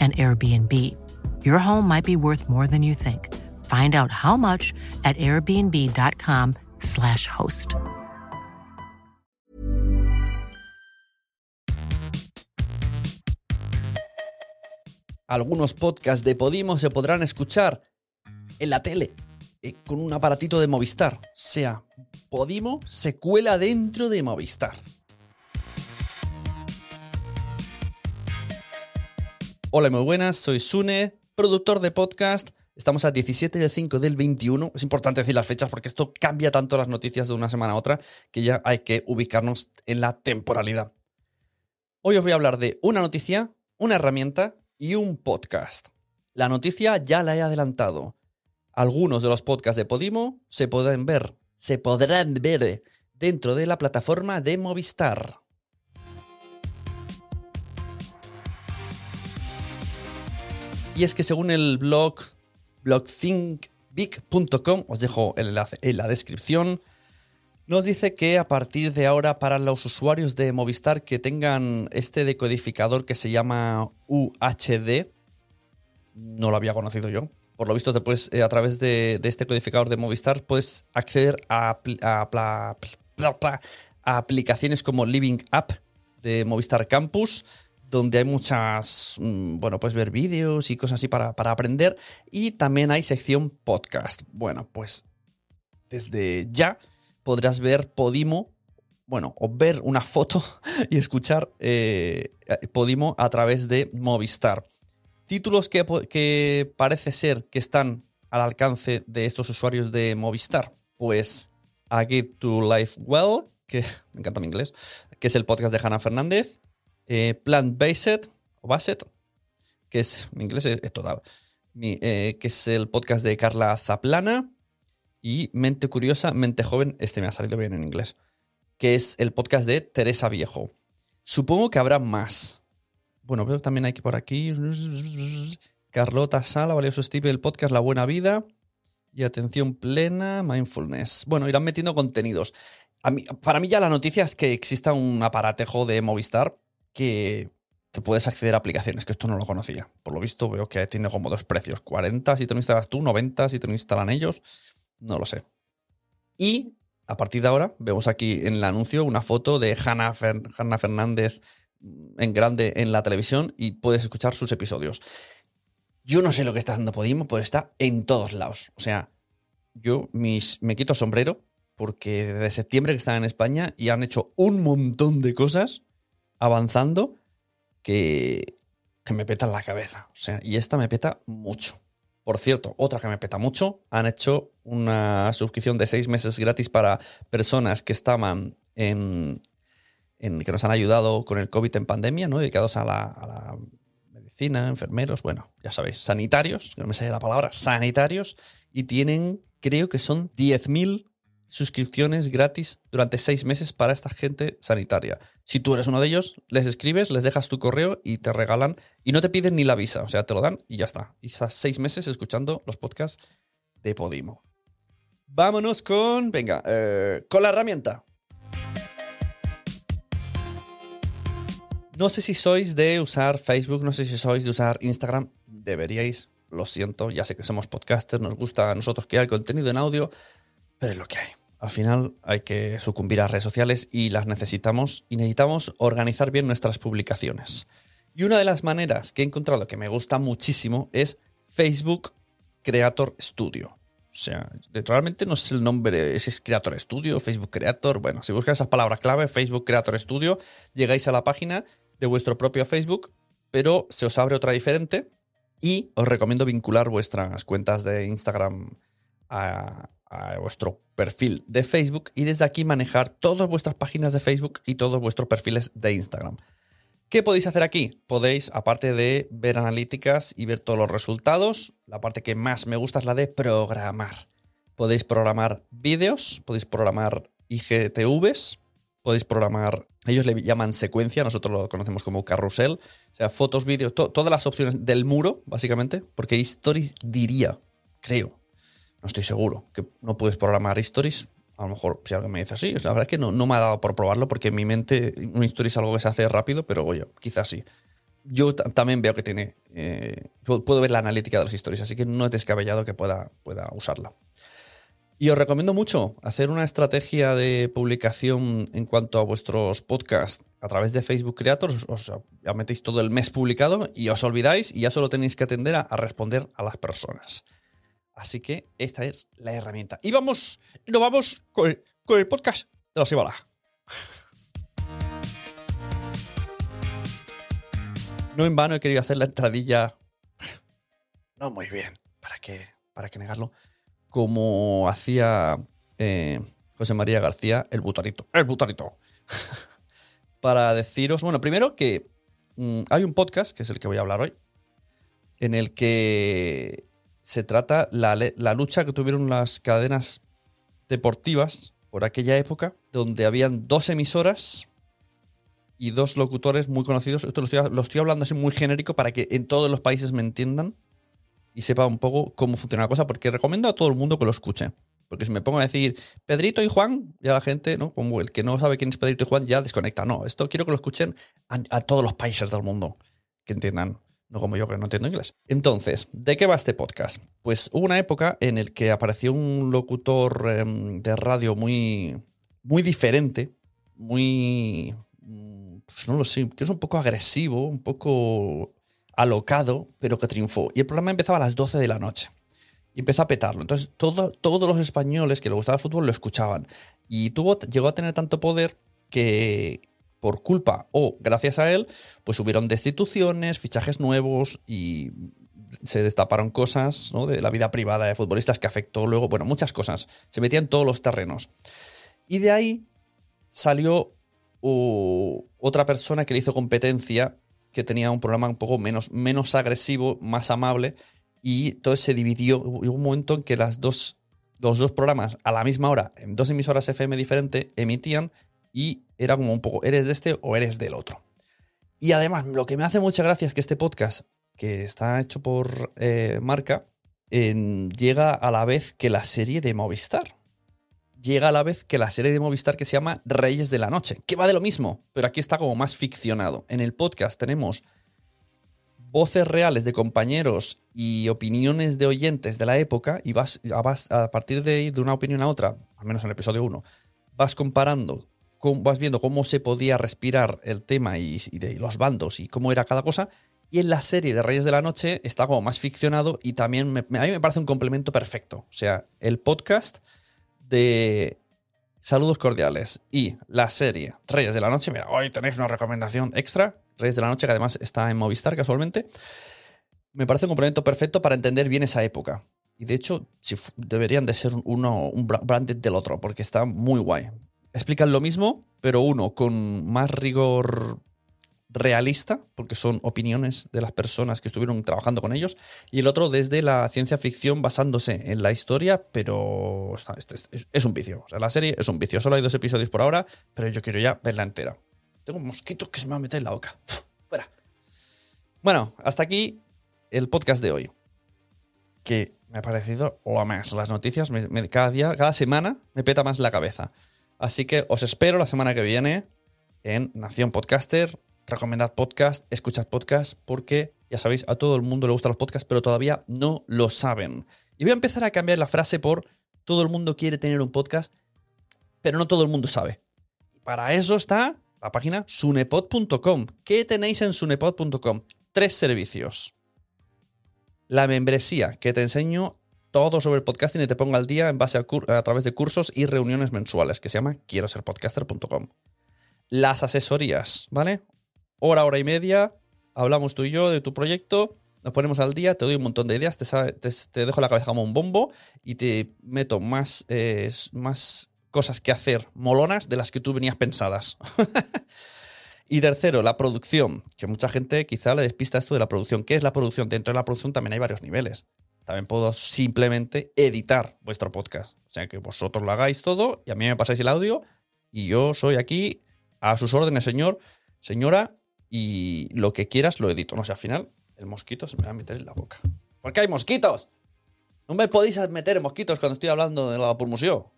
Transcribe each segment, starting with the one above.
an Airbnb. Your home might be worth more than you think. Find out how much at airbnb.com/slash host. Algunos podcasts de Podimo se podrán escuchar en la tele eh, con un aparatito de Movistar. O sea, Podimo se cuela dentro de Movistar. Hola, muy buenas, soy Sune, productor de podcast. Estamos a 17 de 5 del 21. Es importante decir las fechas porque esto cambia tanto las noticias de una semana a otra que ya hay que ubicarnos en la temporalidad. Hoy os voy a hablar de una noticia, una herramienta y un podcast. La noticia ya la he adelantado. Algunos de los podcasts de Podimo se pueden ver, se podrán ver dentro de la plataforma de Movistar. Y es que según el blog blogthinkbig.com, os dejo el enlace en la descripción, nos dice que a partir de ahora para los usuarios de Movistar que tengan este decodificador que se llama UHD, no lo había conocido yo, por lo visto te puedes, eh, a través de, este codificador de Movistar puedes acceder a, a aplicaciones como Living App de Movistar Campus, donde hay muchas, mm, bueno, pues ver vídeos y cosas así para, aprender. Y también hay sección podcast. Bueno, pues desde ya podrás ver Podimo, bueno, o ver una foto y escuchar eh, Podimo a través de Movistar. Títulos que, que parece ser que están al alcance de estos usuarios de Movistar. Pues A Guide to Life Well, que me encanta mi inglés, que es el podcast de Hannah Fernández. Eh, Plant Based, o Basset, que es, inglés es, total, eh, que es el podcast de Carla Zaplana, y Mente Curiosa, Mente Joven, este me ha salido bien en inglés, que es el podcast de Teresa Viejo. Supongo que habrá más. Bueno, veo también hay que por aquí. Carlota Sala, Valioso Steve, el podcast La Buena Vida y Atención Plena, Mindfulness. Bueno, irán metiendo contenidos. para mí ya la noticia es que exista un aparatejo de Movistar que, puedes acceder a aplicaciones, que esto no lo conocía. Por lo visto veo que tiene como dos precios, 40 si te lo instalas tú, 90 si te lo instalan ellos, no lo sé. Y a partir de ahora, vemos aquí en el anuncio una foto de Hanna, Fernández en grande en la televisión y puedes escuchar sus episodios. Yo no sé lo que está haciendo Podimo, pero está en todos lados. O sea, yo mis, me quito sombrero porque desde septiembre que están en España y han hecho un montón de cosas avanzando que, que me petan la cabeza. O sea, y esta me peta mucho. Por cierto, otra que me peta mucho, han hecho una suscripción de seis meses gratis para personas que estaban en, que nos han ayudado con el COVID en pandemia, ¿no? Dedicados a la, a la medicina, enfermeros, bueno, ya sabéis, sanitarios, que no me sale la palabra, sanitarios, y tienen, creo que son 10.000 suscripciones gratis durante seis meses para esta gente sanitaria. Si tú eres uno de ellos, les escribes, les dejas tu correo y te regalan y no te piden ni la visa, o sea, te lo dan y ya está. Y estás seis meses escuchando los podcasts de Podimo. Vámonos con, venga, eh, con la herramienta. No sé si sois de usar Facebook, no sé si sois de usar Instagram, deberíais, lo siento, ya sé que somos podcasters, nos gusta a nosotros crear contenido en audio, pero es lo que hay. Al final hay que sucumbir a redes sociales y las necesitamos y necesitamos organizar bien nuestras publicaciones. Y una de las maneras que he encontrado que me gusta muchísimo es Facebook Creator Studio. O sea, realmente no sé el nombre, si es Creator Studio, Facebook Creator. Bueno, si buscas esas palabras clave, Facebook Creator Studio, llegáis a la página de vuestro propio Facebook, pero se os abre otra diferente y os recomiendo vincular vuestras cuentas de Instagram a, a vuestro perfil de Facebook y desde aquí manejar todas vuestras páginas de Facebook y todos vuestros perfiles de Instagram. ¿Qué podéis hacer aquí? Podéis, aparte de ver analíticas y ver todos los resultados, la parte que más me gusta es la de programar. Podéis programar vídeos, podéis programar IGTVs, podéis programar, ellos le llaman secuencia, nosotros lo conocemos como carrusel, o sea, fotos, vídeos, todas las opciones del muro, básicamente, porque Stories diría, creo, no estoy seguro. Que no puedes programar stories. A lo mejor si alguien me dice así, la verdad es que no, no me ha dado por probarlo porque en mi mente un es algo que se hace rápido, pero oye, quizás sí. Yo también veo que tiene. Eh, puedo ver la analítica de los stories, así que no es descabellado que pueda, pueda usarla. Y os recomiendo mucho hacer una estrategia de publicación en cuanto a vuestros podcasts a través de Facebook Creators. Os ya metéis todo el mes publicado y os olvidáis y ya solo tenéis que atender a responder a las personas. Así que esta es la herramienta. Y vamos, nos vamos con el, podcast de la semana. No en vano he querido hacer la entradilla. No muy bien. ¿Para qué? ¿Para qué negarlo? Como hacía eh, José María García, el butarito. El butarito. Para deciros, bueno, primero que mm, hay un podcast, que es el que voy a hablar hoy, en el que se trata la, la lucha que tuvieron las cadenas deportivas por aquella época, donde habían dos emisoras y dos locutores muy conocidos. Esto lo estoy, hablando así muy genérico para que en todos los países me entiendan y sepa un poco cómo funciona la cosa, porque recomiendo a todo el mundo que lo escuche. Porque si me pongo a decir Pedrito y Juan, ya la gente, ¿no? Como el que no sabe quién es Pedrito y Juan, ya desconecta. No, esto quiero que lo escuchen a todos los países del mundo, que entiendan no como yo que no entiendo inglés. Entonces, ¿de qué va este podcast? Pues hubo una época en la que apareció un locutor em, de radio muy, muy diferente, muy, pues no lo sé, que es un poco agresivo, un poco alocado, pero que triunfó. Y el programa empezaba a las 12 de la noche. Y empezó a petarlo. Entonces, todo, todos los españoles que le gustaba el fútbol lo escuchaban. Y tuvo, llegó a tener tanto poder que, por culpa o gracias a él, pues hubieron destituciones, fichajes nuevos y se destaparon cosas ¿no? de la vida privada de futbolistas que afectó luego, bueno, muchas cosas. Se metían todos los terrenos. Y de ahí salió otra persona que le hizo competencia, que tenía un programa un poco menos, menos agresivo, más amable, y entonces se dividió. Hubo un momento en que las dos, los dos programas a la misma hora, en dos emisoras FM diferentes, emitían y era como un poco, ¿eres de este o eres del otro? Y además, lo que me hace mucha gracia es que este podcast, que está hecho por eh, Marca, llega a la vez que la serie de Movistar. Llega a la vez que la serie de Movistar que se llama Reyes de la Noche, que va de lo mismo, pero aquí está como más ficcionado. En el podcast tenemos voces reales de compañeros y opiniones de oyentes de la época y vas, a partir de ir de una opinión a otra, al menos en el episodio 1, vas comparando, vas viendo cómo se podía respirar el tema y, de los bandos y cómo era cada cosa. Y en la serie de Reyes de la Noche está como más ficcionado y también a mí me parece un complemento perfecto. O sea, el podcast de Saludos Cordiales y la serie Reyes de la Noche. Mira, hoy tenéis una recomendación extra. Reyes de la Noche, que además está en Movistar casualmente. Me parece un complemento perfecto para entender bien esa época. Y de hecho, deberían de ser uno un branded del otro, porque está muy guay. Explican lo mismo, pero uno con más rigor realista, porque son opiniones de las personas que estuvieron trabajando con ellos, y el otro desde la ciencia ficción basándose en la historia, pero es, un vicio. O sea, la serie es un vicio. Solo hay dos episodios por ahora, pero yo quiero ya verla entera. Tengo un mosquito que se me va a meter en la boca. Fuera. Bueno, hasta aquí el podcast de hoy. Que me ha parecido lo más. Las noticias cada día, cada semana me peta más la cabeza. Así que os espero la semana que viene en Nación Podcaster. Recomendad podcast, escuchad podcast, porque ya sabéis, a todo el mundo le gustan los podcasts, pero todavía no lo saben. Y voy a empezar a cambiar la frase por todo el mundo quiere tener un podcast, pero no todo el mundo sabe. Para eso está la página sunepod.com. ¿Qué tenéis en sunepod.com? Tres servicios. La membresía, que te enseño todo sobre el podcasting y te pongo al día en base a, través de cursos y reuniones mensuales, que se llama quiero ser podcaster.com. Las asesorías, ¿vale? Hora, hora y media, hablamos tú y yo de tu proyecto, nos ponemos al día, te doy un montón de ideas, te, dejo la cabeza como un bombo y te meto más, eh, más cosas que hacer molonas de las que tú venías pensadas. y tercero, la producción, que mucha gente quizá le despista esto de la producción. ¿Qué es la producción? Dentro de la producción también hay varios niveles. También puedo simplemente editar vuestro podcast. O sea, que vosotros lo hagáis todo y a mí me pasáis el audio y yo soy aquí a sus órdenes, señor, señora, y lo que quieras lo edito. No sé, al final el mosquito se me va a meter en la boca. ¿Por qué hay mosquitos? No me podéis meter mosquitos cuando estoy hablando de la museo.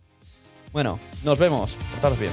Bueno, nos vemos. Portaros bien.